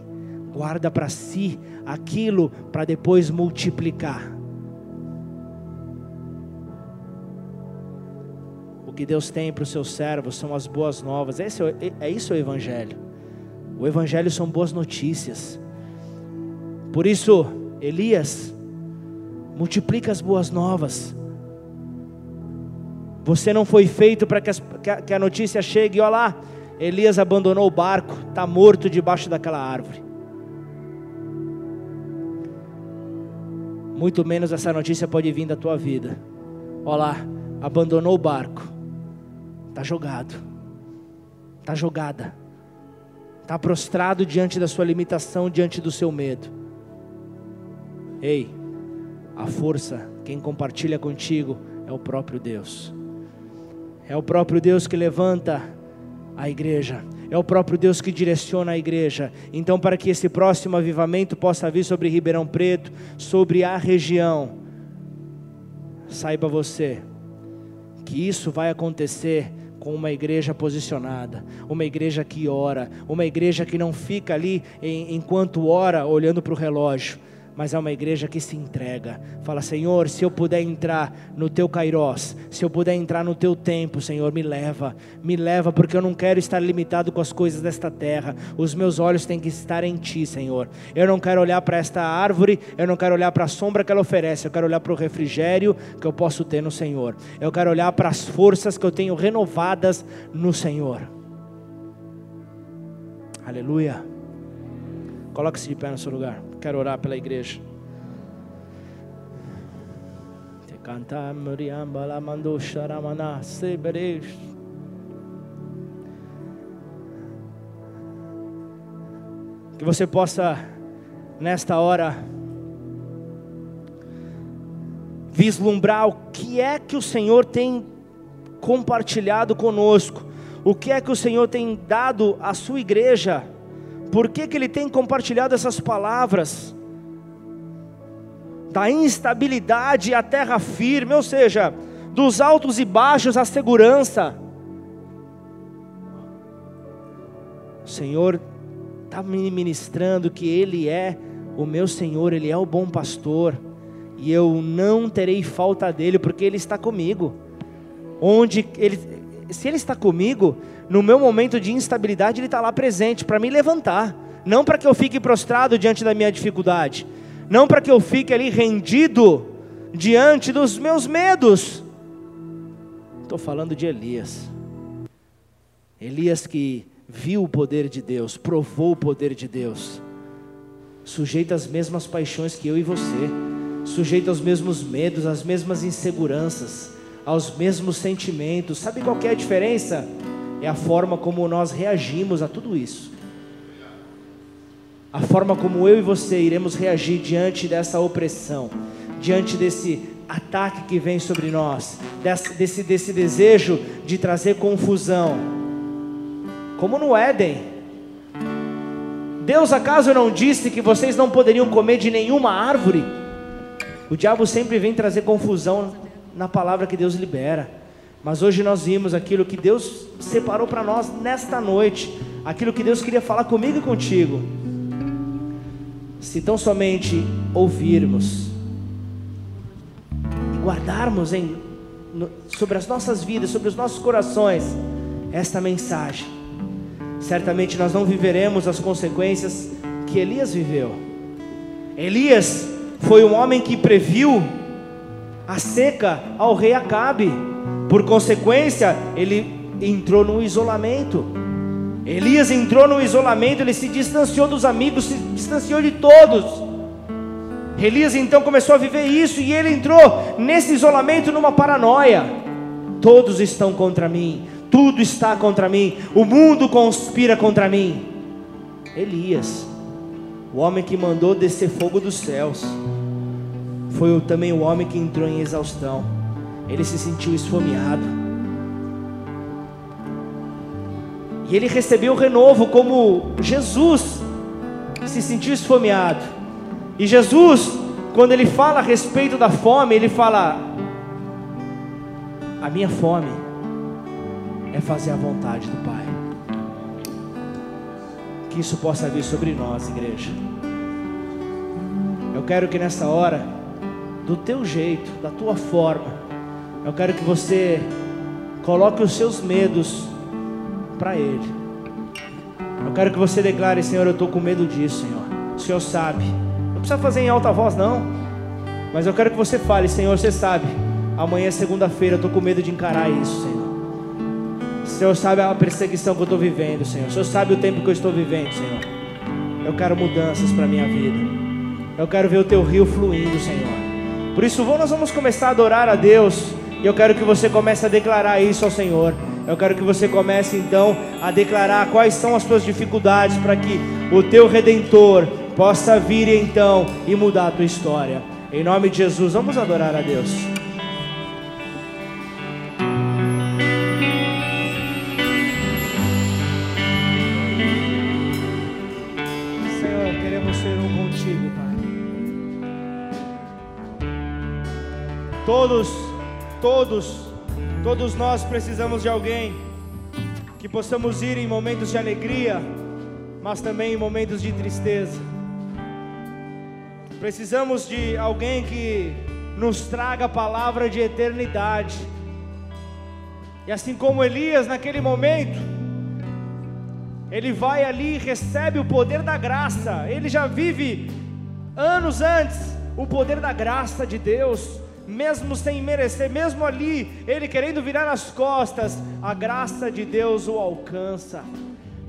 guarda para si aquilo para depois multiplicar. O que Deus tem para os seus servos são as boas novas. Esse é, é isso o Evangelho. O Evangelho são boas notícias. Por isso, Elias, multiplica as boas novas. Você não foi feito para que, que, a notícia chegue, olha lá, Elias abandonou o barco, está morto debaixo daquela árvore. Muito menos essa notícia pode vir da tua vida. Olha lá, abandonou o barco, está jogado, está jogada, está prostrado diante da sua limitação, diante do seu medo. Ei, a força, quem compartilha contigo é o próprio Deus. É o próprio Deus que levanta a igreja. É o próprio Deus que direciona a igreja. Então, para que esse próximo avivamento possa vir sobre Ribeirão Preto, sobre a região, saiba você que isso vai acontecer com uma igreja posicionada, uma igreja que ora, uma igreja que não fica ali enquanto ora olhando para o relógio mas é uma igreja que se entrega. Fala, Senhor, se eu puder entrar no teu kairós, se eu puder entrar no teu tempo, Senhor, me leva, me leva, porque eu não quero estar limitado com as coisas desta terra. Os meus olhos têm que estar em ti, Senhor. Eu não quero olhar para esta árvore, eu não quero olhar para a sombra que ela oferece, eu quero olhar para o refrigério que eu posso ter no Senhor. Eu quero olhar para as forças que eu tenho renovadas no Senhor. Aleluia. Coloque-se de pé no seu lugar. Quero orar pela igreja. Que você possa, nesta hora, vislumbrar o que é que o Senhor tem compartilhado conosco, o que é que o Senhor tem dado à sua igreja por que, que ele tem compartilhado essas palavras? Da instabilidade à terra firme, ou seja, dos altos e baixos à segurança. O Senhor está me ministrando que Ele é o meu Senhor, Ele é o bom pastor, e eu não terei falta dele, porque Ele está comigo. Onde Ele, se Ele está comigo, no meu momento de instabilidade, Ele está lá presente para me levantar, não para que eu fique prostrado diante da minha dificuldade, não para que eu fique ali rendido diante dos meus medos. Estou falando de Elias. Elias que viu o poder de Deus, provou o poder de Deus, sujeito às mesmas paixões que eu e você, sujeito aos mesmos medos, às mesmas inseguranças, aos mesmos sentimentos. Sabe qual é a diferença? é a forma como nós reagimos a tudo isso. A forma como eu e você iremos reagir diante dessa opressão, diante desse ataque que vem sobre nós, desse, desse, desse desejo de trazer confusão. Como no Éden, Deus acaso não disse que vocês não poderiam comer de nenhuma árvore? O diabo sempre vem trazer confusão na palavra que Deus libera. Mas hoje nós vimos aquilo que Deus separou para nós nesta noite, aquilo que Deus queria falar comigo e contigo. Se tão somente ouvirmos e guardarmos em, no, sobre as nossas vidas, sobre os nossos corações, esta mensagem, certamente nós não viveremos as consequências que Elias viveu. Elias foi um homem que previu a seca ao rei Acabe. Por consequência, ele entrou no isolamento. Elias entrou no isolamento, ele se distanciou dos amigos, se distanciou de todos. Elias então começou a viver isso e ele entrou nesse isolamento numa paranoia. Todos estão contra mim, tudo está contra mim, o mundo conspira contra mim. Elias, o homem que mandou descer fogo dos céus, foi também o homem que entrou em exaustão ele se sentiu esfomeado. E ele recebeu o renovo como Jesus se sentiu esfomeado. E Jesus, quando ele fala a respeito da fome, ele fala: A minha fome é fazer a vontade do Pai. Que isso possa vir sobre nós, igreja. Eu quero que nessa hora, do teu jeito, da tua forma, eu quero que você coloque os seus medos para Ele. Eu quero que você declare, Senhor, eu estou com medo disso, Senhor. O Senhor sabe. Não precisa fazer em alta voz, não. Mas eu quero que você fale, Senhor, você sabe. Amanhã é segunda-feira, eu estou com medo de encarar isso, Senhor. O Senhor sabe a perseguição que eu estou vivendo, Senhor. O Senhor sabe o tempo que eu estou vivendo, Senhor. Eu quero mudanças para minha vida. Eu quero ver o teu rio fluindo, Senhor. Por isso, nós vamos começar a adorar a Deus. E eu quero que você comece a declarar isso ao Senhor. Eu quero que você comece então a declarar quais são as suas dificuldades para que o teu redentor possa vir então e mudar a tua história. Em nome de Jesus, vamos adorar a Deus. Todos Todos, todos nós precisamos de alguém que possamos ir em momentos de alegria, mas também em momentos de tristeza. Precisamos de alguém que nos traga a palavra de eternidade. E assim como Elias naquele momento, ele vai ali e recebe o poder da graça. Ele já vive anos antes o poder da graça de Deus mesmo sem merecer, mesmo ali, ele querendo virar as costas, a graça de Deus o alcança,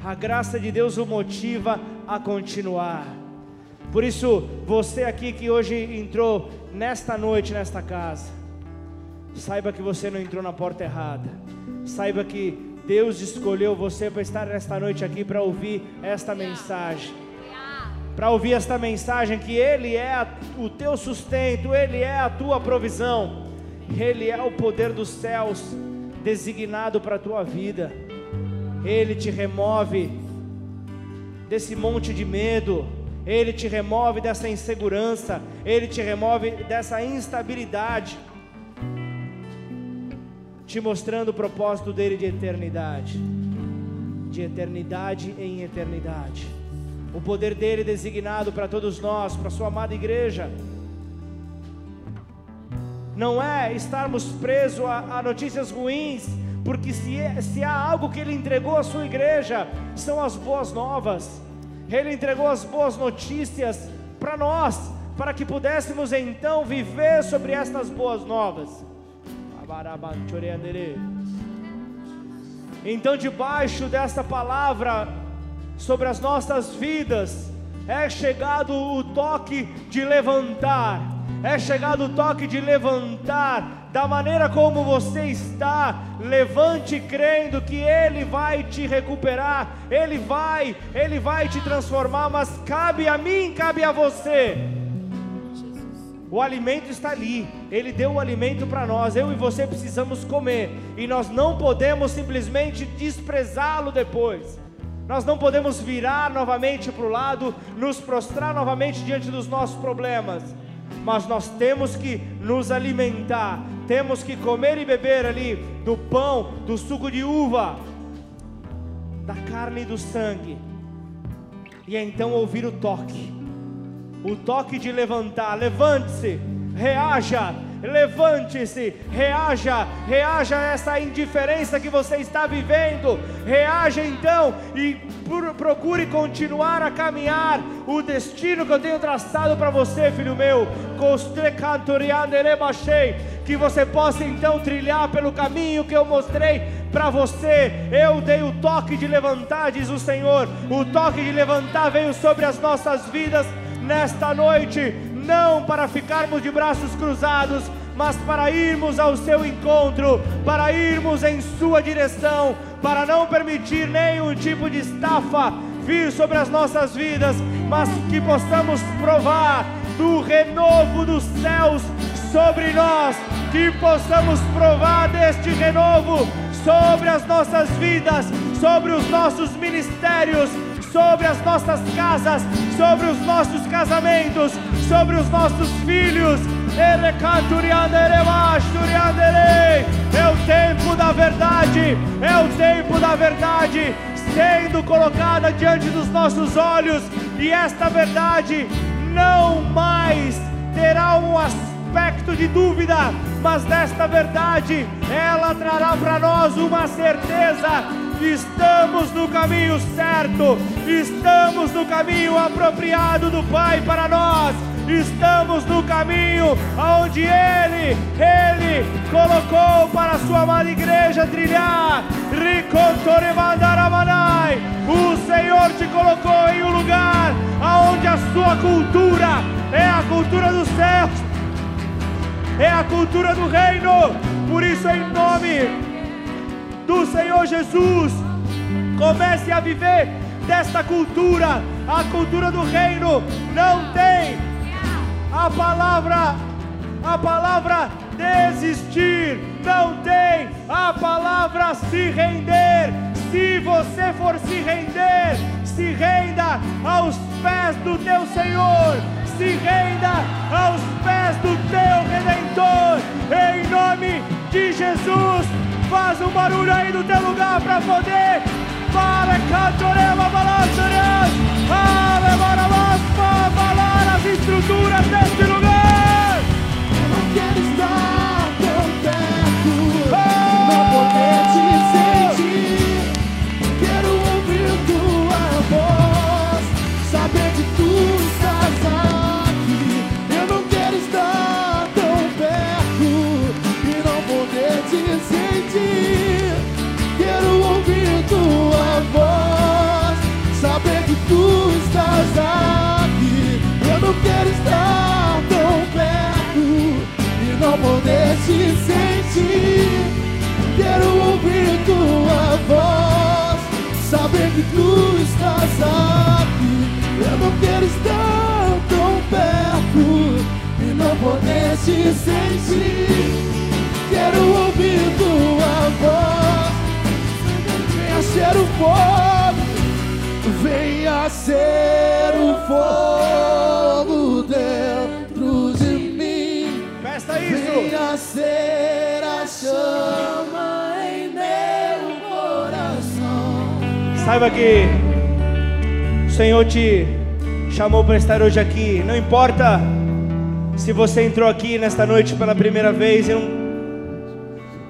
a graça de Deus o motiva a continuar. Por isso, você aqui que hoje entrou nesta noite, nesta casa, saiba que você não entrou na porta errada, saiba que Deus escolheu você para estar nesta noite aqui para ouvir esta mensagem para ouvir esta mensagem que Ele é o teu sustento, Ele é a tua provisão, Ele é o poder dos céus designado para a tua vida, Ele te remove desse monte de medo, Ele te remove dessa insegurança, Ele te remove dessa instabilidade, te mostrando o propósito dele de eternidade, de eternidade em eternidade o poder dele designado para todos nós, para sua amada igreja. Não é estarmos presos a, a notícias ruins, porque se, é, se há algo que ele entregou à sua igreja, são as boas novas. Ele entregou as boas notícias para nós, para que pudéssemos então viver sobre estas boas novas. Então, debaixo desta palavra, sobre as nossas vidas, é chegado o toque de levantar, é chegado o toque de levantar, da maneira como você está, levante crendo que Ele vai te recuperar, Ele vai, Ele vai te transformar, mas cabe a mim, cabe a você. O alimento está ali, Ele deu o alimento para nós, eu e você precisamos comer, e nós não podemos simplesmente desprezá-lo depois. Nós não podemos virar novamente para o lado, nos prostrar novamente diante dos nossos problemas, mas nós temos que nos alimentar, temos que comer e beber ali do pão, do suco de uva, da carne e do sangue, e então ouvir o toque, o toque de levantar. Levante-se, reaja levante-se, reaja, reaja a essa indiferença que você está vivendo, reaja então e procure continuar a caminhar o destino que eu tenho traçado para você, filho meu, que você possa então trilhar pelo caminho que eu mostrei para você. Eu dei o toque de levantar, diz o Senhor. O toque de levantar veio sobre as nossas vidas nesta noite não para ficarmos de braços cruzados, mas para irmos ao seu encontro, para irmos em sua direção, para não permitir nenhum tipo de estafa vir sobre as nossas vidas, mas que possamos provar do renovo dos céus sobre nós, que possamos provar deste renovo sobre as nossas vidas, sobre os nossos ministérios, sobre as nossas casas, sobre os nossos casamentos, sobre os nossos filhos. É o tempo da verdade, é o tempo da verdade sendo colocada diante dos nossos olhos, e esta verdade não mais terá um aspecto de dúvida, mas desta verdade ela trará para nós uma certeza estamos no caminho certo, estamos no caminho apropriado do Pai para nós, estamos no caminho aonde Ele, Ele colocou para a sua amada igreja trilhar. O Senhor te colocou em um lugar aonde a sua cultura é a cultura dos céus, é a cultura do reino. Por isso, em nome do Senhor Jesus. Comece a viver desta cultura, a cultura do reino. Não tem a palavra, a palavra desistir, não tem a palavra se render. Se você for se render, se renda aos pés do teu Senhor, se renda aos pés do teu Redentor, em nome de Jesus. Faz um barulho aí no teu lugar para poder. Para cantorema balançarás. Alevarás para falar as estruturas deste lugar.
Saber que tu estás aqui. Eu não quero estar tão perto e não poder te sentir. Quero ouvir tua voz. Venha ser o fogo, venha ser o fogo dentro de mim.
Peça isso.
Venha ser a chama
Saiba que o Senhor te chamou para estar hoje aqui. Não importa se você entrou aqui nesta noite pela primeira vez e não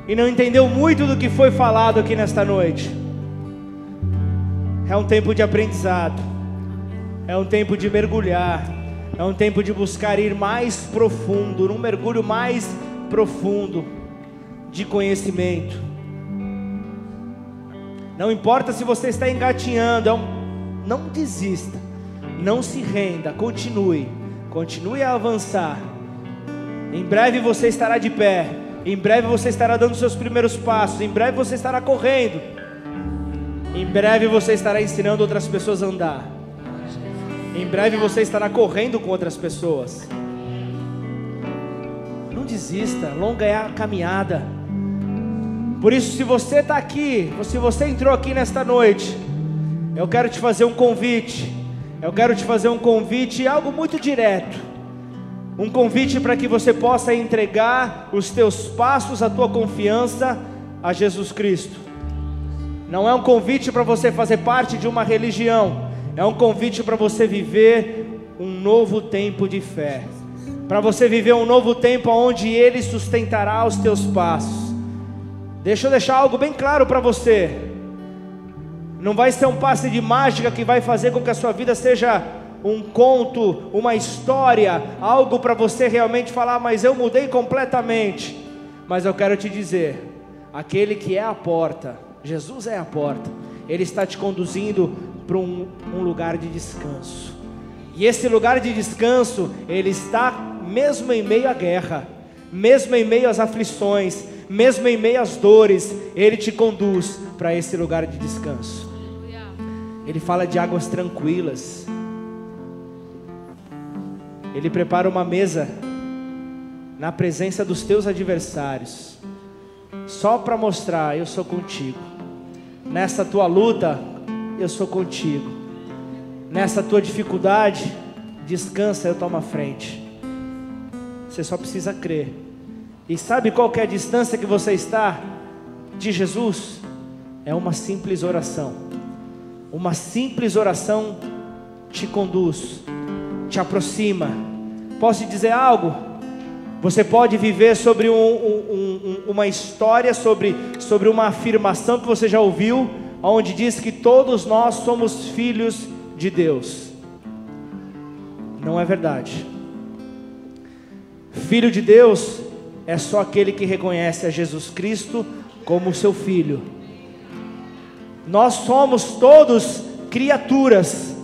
e não entendeu muito do que foi falado aqui nesta noite. É um tempo de aprendizado, é um tempo de mergulhar, é um tempo de buscar ir mais profundo, num mergulho mais profundo de conhecimento. Não importa se você está engatinhando, é um... não desista, não se renda, continue, continue a avançar. Em breve você estará de pé. Em breve você estará dando seus primeiros passos. Em breve você estará correndo. Em breve você estará ensinando outras pessoas a andar. Em breve você estará correndo com outras pessoas. Não desista, longa é a caminhada. Por isso, se você está aqui, se você entrou aqui nesta noite, eu quero te fazer um convite. Eu quero te fazer um convite, algo muito direto um convite para que você possa entregar os teus passos, a tua confiança a Jesus Cristo. Não é um convite para você fazer parte de uma religião, é um convite para você viver um novo tempo de fé, para você viver um novo tempo onde Ele sustentará os teus passos. Deixa eu deixar algo bem claro para você. Não vai ser um passe de mágica que vai fazer com que a sua vida seja um conto, uma história, algo para você realmente falar, mas eu mudei completamente. Mas eu quero te dizer, aquele que é a porta, Jesus é a porta, Ele está te conduzindo para um, um lugar de descanso. E esse lugar de descanso, Ele está mesmo em meio à guerra, mesmo em meio às aflições, mesmo em meio às dores, Ele te conduz para esse lugar de descanso. Ele fala de águas tranquilas. Ele prepara uma mesa na presença dos teus adversários, só para mostrar: eu sou contigo. Nessa tua luta, eu sou contigo. nessa tua dificuldade, descansa, eu tomo a frente. Você só precisa crer. E sabe qual é a distância que você está de Jesus? É uma simples oração. Uma simples oração te conduz, te aproxima. Posso te dizer algo? Você pode viver sobre um, um, um, uma história, sobre, sobre uma afirmação que você já ouviu, onde diz que todos nós somos filhos de Deus. Não é verdade. Filho de Deus é só aquele que reconhece a Jesus Cristo como seu filho. Nós somos todos criaturas,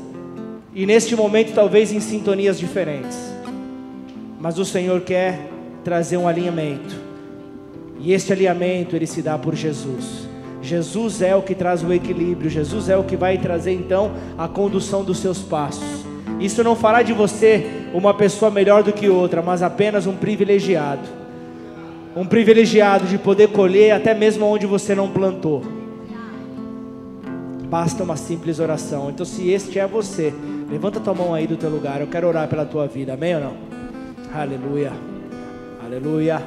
e neste momento talvez em sintonias diferentes, mas o Senhor quer trazer um alinhamento, e este alinhamento ele se dá por Jesus. Jesus é o que traz o equilíbrio, Jesus é o que vai trazer então a condução dos seus passos. Isso não fará de você uma pessoa melhor do que outra, mas apenas um privilegiado. Um privilegiado de poder colher até mesmo onde você não plantou. Basta uma simples oração. Então, se este é você, levanta tua mão aí do teu lugar. Eu quero orar pela tua vida. Amém ou não? Aleluia. Aleluia.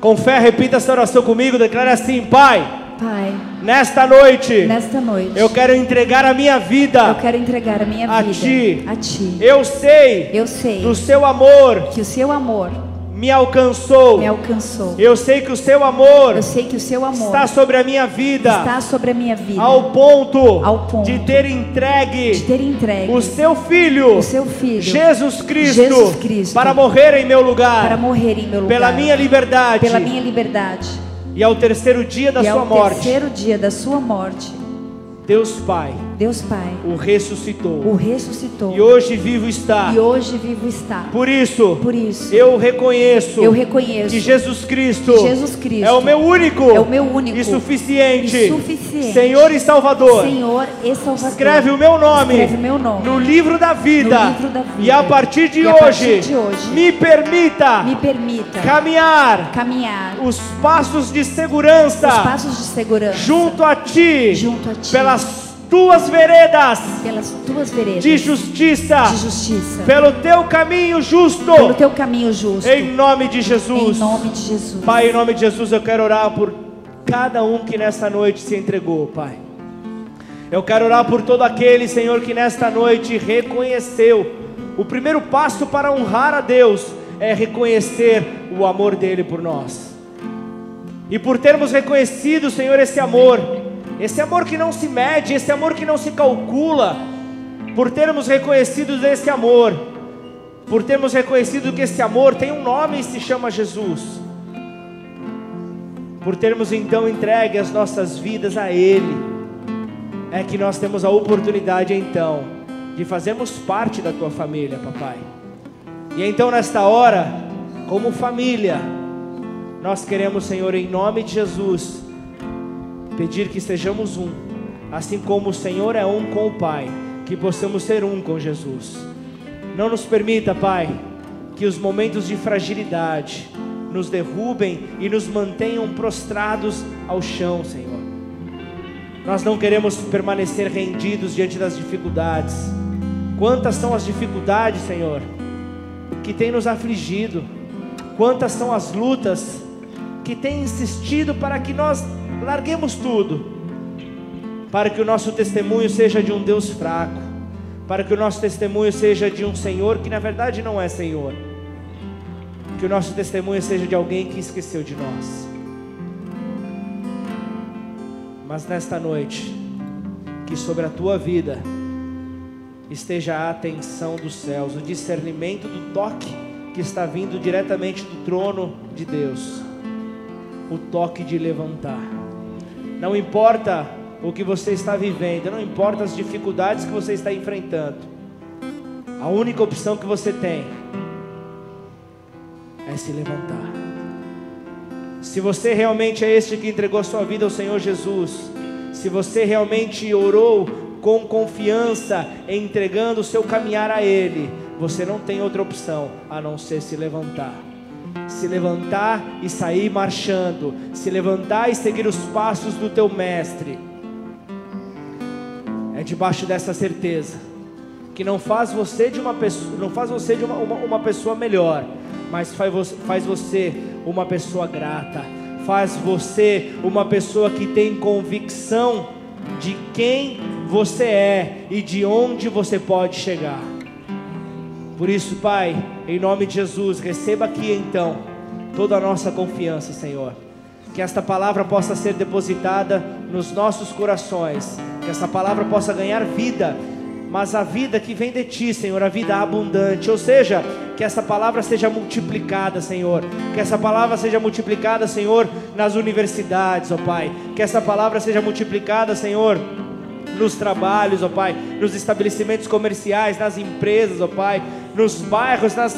Com fé, repita essa oração comigo. Declara assim: Pai.
Pai,
Nesta noite,
nesta noite,
eu quero entregar a minha
eu
vida
quero entregar a minha
a
vida
ti.
a Ti.
Eu sei
Eu sei
do seu amor
que o Seu amor
me alcançou.
me alcançou.
Eu sei que o seu amor
Eu sei que o Seu amor
está sobre a minha vida,
está sobre a minha vida,
ao ponto,
Ao ponto
de ter
de
entregue
ter entregue
o seu filho,
o Seu Filho
Jesus Cristo,
Jesus Cristo,
para morrer em meu lugar,
para morrer em meu lugar,
pela minha liberdade,
pela minha liberdade.
e ao terceiro dia da
e
sua
ao
morte,
terceiro dia da Sua morte,
Deus Pai
Deus Pai
o ressuscitou.
o ressuscitou
E hoje vivo está.
e hoje vivo está.
Por isso,
Por isso,
eu reconheço
eu reconheço
que Jesus Cristo,
que Jesus Cristo
é o meu único,
é o meu único
e suficiente,
e suficiente
Senhor e Salvador.
Senhor e Salvador.
Escreve o meu nome,
Escreve o meu nome
no livro da vida.
no livro da vida.
E a partir de,
E a
hoje,
partir de hoje,
me permita
Me permita
caminhar
caminhar
os passos de segurança
os passos de segurança
junto a ti,
junto a ti
pelas tuas veredas
pelas tuas veredas
de justiça,
de justiça,
pelo teu caminho justo.
pelo teu caminho justo.
Em nome de Jesus.
Em nome de Jesus.
Pai, em nome de Jesus, eu quero orar por cada um que nesta noite se entregou, Pai. Eu quero orar por todo aquele, Senhor, que nesta noite reconheceu. O primeiro passo para honrar a Deus é reconhecer o amor dele por nós. E por termos reconhecido, Senhor, esse amor, esse amor que não se mede, esse amor que não se calcula, por termos reconhecido esse amor, por termos reconhecido que esse amor tem um nome e se chama Jesus, por termos então entregue as nossas vidas a Ele, é que nós temos a oportunidade então de fazermos parte da tua família, papai. E então nesta hora, como família, nós queremos, Senhor, em nome de Jesus, pedir que sejamos um, assim como o Senhor é um com o Pai, que possamos ser um com Jesus. Não nos permita, Pai, que os momentos de fragilidade nos derrubem e nos mantenham prostrados ao chão, Senhor. Nós não queremos permanecer rendidos diante das dificuldades. Quantas são as dificuldades, Senhor, que têm nos afligido? Quantas são as lutas que têm insistido para que nós larguemos tudo? Para que o nosso testemunho seja de um Deus fraco, para que o nosso testemunho seja de um Senhor que na verdade não é Senhor. Que o nosso testemunho seja de alguém que esqueceu de nós. Mas nesta noite, que sobre a tua vida esteja a atenção dos céus, o discernimento do toque que está vindo diretamente do trono de Deus, o toque de levantar. Não importa o que você está vivendo, não importa as dificuldades que você está enfrentando, a única opção que você tem é se levantar. Se você realmente é este que entregou sua vida ao Senhor Jesus, se você realmente orou com confiança, entregando o seu caminhar a Ele, você não tem outra opção a não ser se levantar. Se levantar e sair marchando, se levantar e seguir os passos do teu mestre. É debaixo dessa certeza que não faz você de uma pessoa, não faz você de uma, uma, uma pessoa melhor, mas faz você, faz você uma pessoa grata, faz você uma pessoa que tem convicção de quem você é e de onde você pode chegar. Por isso, Pai, em nome de Jesus, receba aqui então toda a nossa confiança, Senhor. Que esta palavra possa ser depositada nos nossos corações, que esta palavra possa ganhar vida. Mas a vida que vem de ti, Senhor, a vida abundante, ou seja, que essa palavra seja multiplicada, Senhor, que essa palavra seja multiplicada, Senhor, nas universidades, ó Pai, que essa palavra seja multiplicada, Senhor, nos trabalhos, ó Pai, nos estabelecimentos comerciais, nas empresas, ó Pai, nos bairros, nas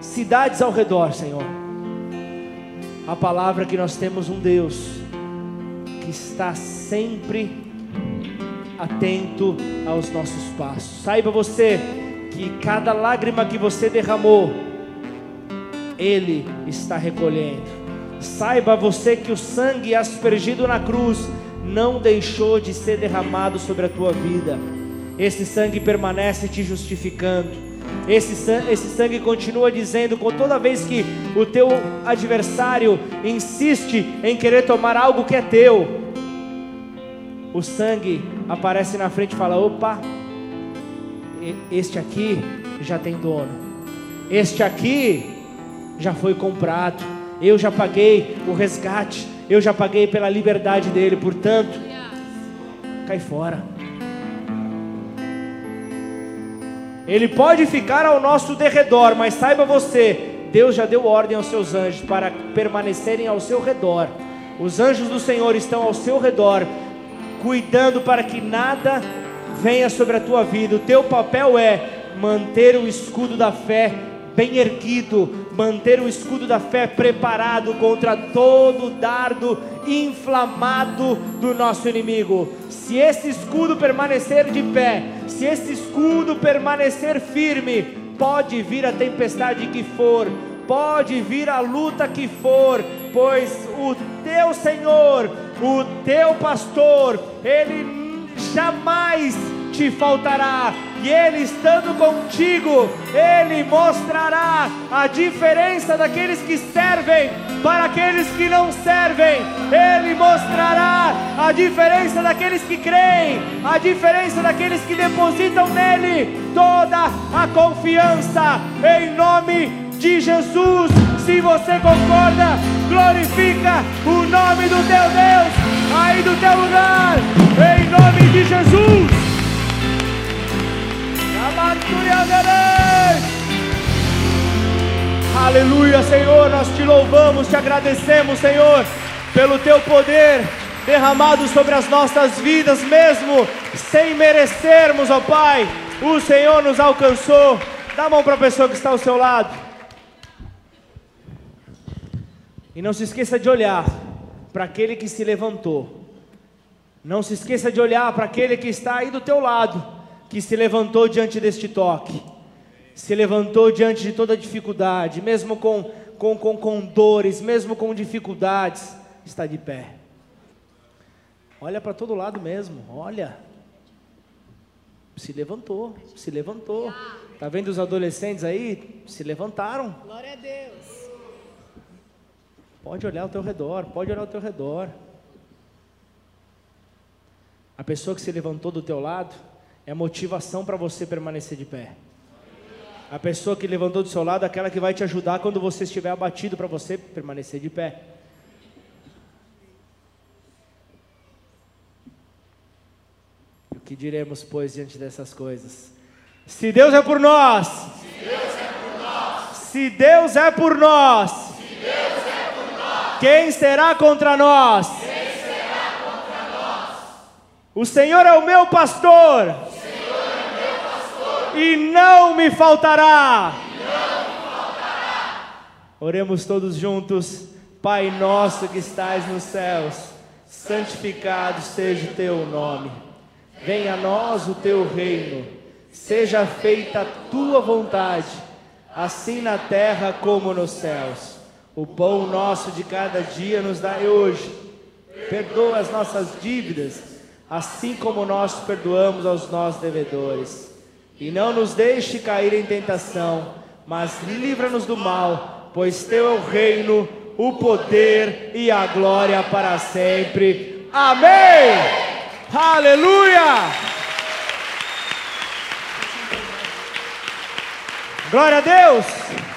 cidades ao redor, Senhor. A palavra que nós temos um Deus que está sempre atento aos nossos passos. Saiba você que cada lágrima que você derramou, Ele está recolhendo. Saiba você que o sangue aspergido na cruz não deixou de ser derramado sobre a tua vida. Esse sangue permanece te justificando. Esse sangue, esse sangue continua dizendo, com toda vez que o teu adversário insiste em querer tomar algo que é teu, o sangue aparece na frente e fala: opa, este aqui já tem dono, este aqui já foi comprado, eu já paguei o resgate, eu já paguei pela liberdade dele, portanto, cai fora. Ele pode ficar ao nosso derredor, mas saiba você, Deus já deu ordem aos seus anjos para permanecerem ao seu redor. Os anjos do Senhor estão ao seu redor cuidando para que nada venha sobre a tua vida. O teu papel é manter o escudo da fé bem erguido, manter o escudo da fé preparado contra todo dardo inflamado do nosso inimigo. Se esse escudo permanecer de pé, se esse escudo permanecer firme, pode vir a tempestade que for, pode vir a luta que for, pois o teu Senhor o teu pastor, ele jamais te faltará, e ele estando contigo, ele mostrará a diferença daqueles que servem para aqueles que não servem, ele mostrará a diferença daqueles que creem, a diferença daqueles que depositam nele toda a confiança, em nome de Jesus. Se você concorda, glorifica o nome do teu Deus aí do teu lugar, em nome de Jesus. Aleluia, Senhor, nós te louvamos, te agradecemos, Senhor, pelo teu poder derramado sobre as nossas vidas, mesmo sem merecermos, ó Pai. O Senhor nos alcançou. Dá a mão para a pessoa que está ao seu lado. E não se esqueça de olhar para aquele que se levantou. Não se esqueça de olhar para aquele que está aí do teu lado, que se levantou diante deste toque. Se levantou diante de toda dificuldade, mesmo com, com, com, com dores, mesmo com dificuldades, está de pé. Olha para todo lado mesmo, olha. Se levantou, se levantou. Tá vendo os adolescentes aí? Se levantaram.
Glória a Deus.
Pode olhar ao teu redor, pode olhar ao teu redor. A pessoa que se levantou do teu lado é motivação para você permanecer de pé. A pessoa que levantou do seu lado é aquela que vai te ajudar quando você estiver abatido para você permanecer de pé. O que diremos, pois, diante dessas coisas? Se Deus é por nós, se Deus é por nós, quem será contra nós?
Será contra nós?
O Senhor é o meu pastor. É
o meu pastor
e
não me faltará.
Oremos todos juntos. Pai nosso que estais nos céus, santificado seja o teu nome. Venha a nós o teu reino. Seja feita a tua vontade, assim na terra como nos céus. O pão nosso de cada dia nos dai hoje. Perdoa as nossas dívidas, assim como nós perdoamos aos nossos devedores. E não nos deixe cair em tentação, mas livra-nos do mal, pois teu é o reino, o poder e a glória para sempre. Amém! Aleluia! Glória a Deus!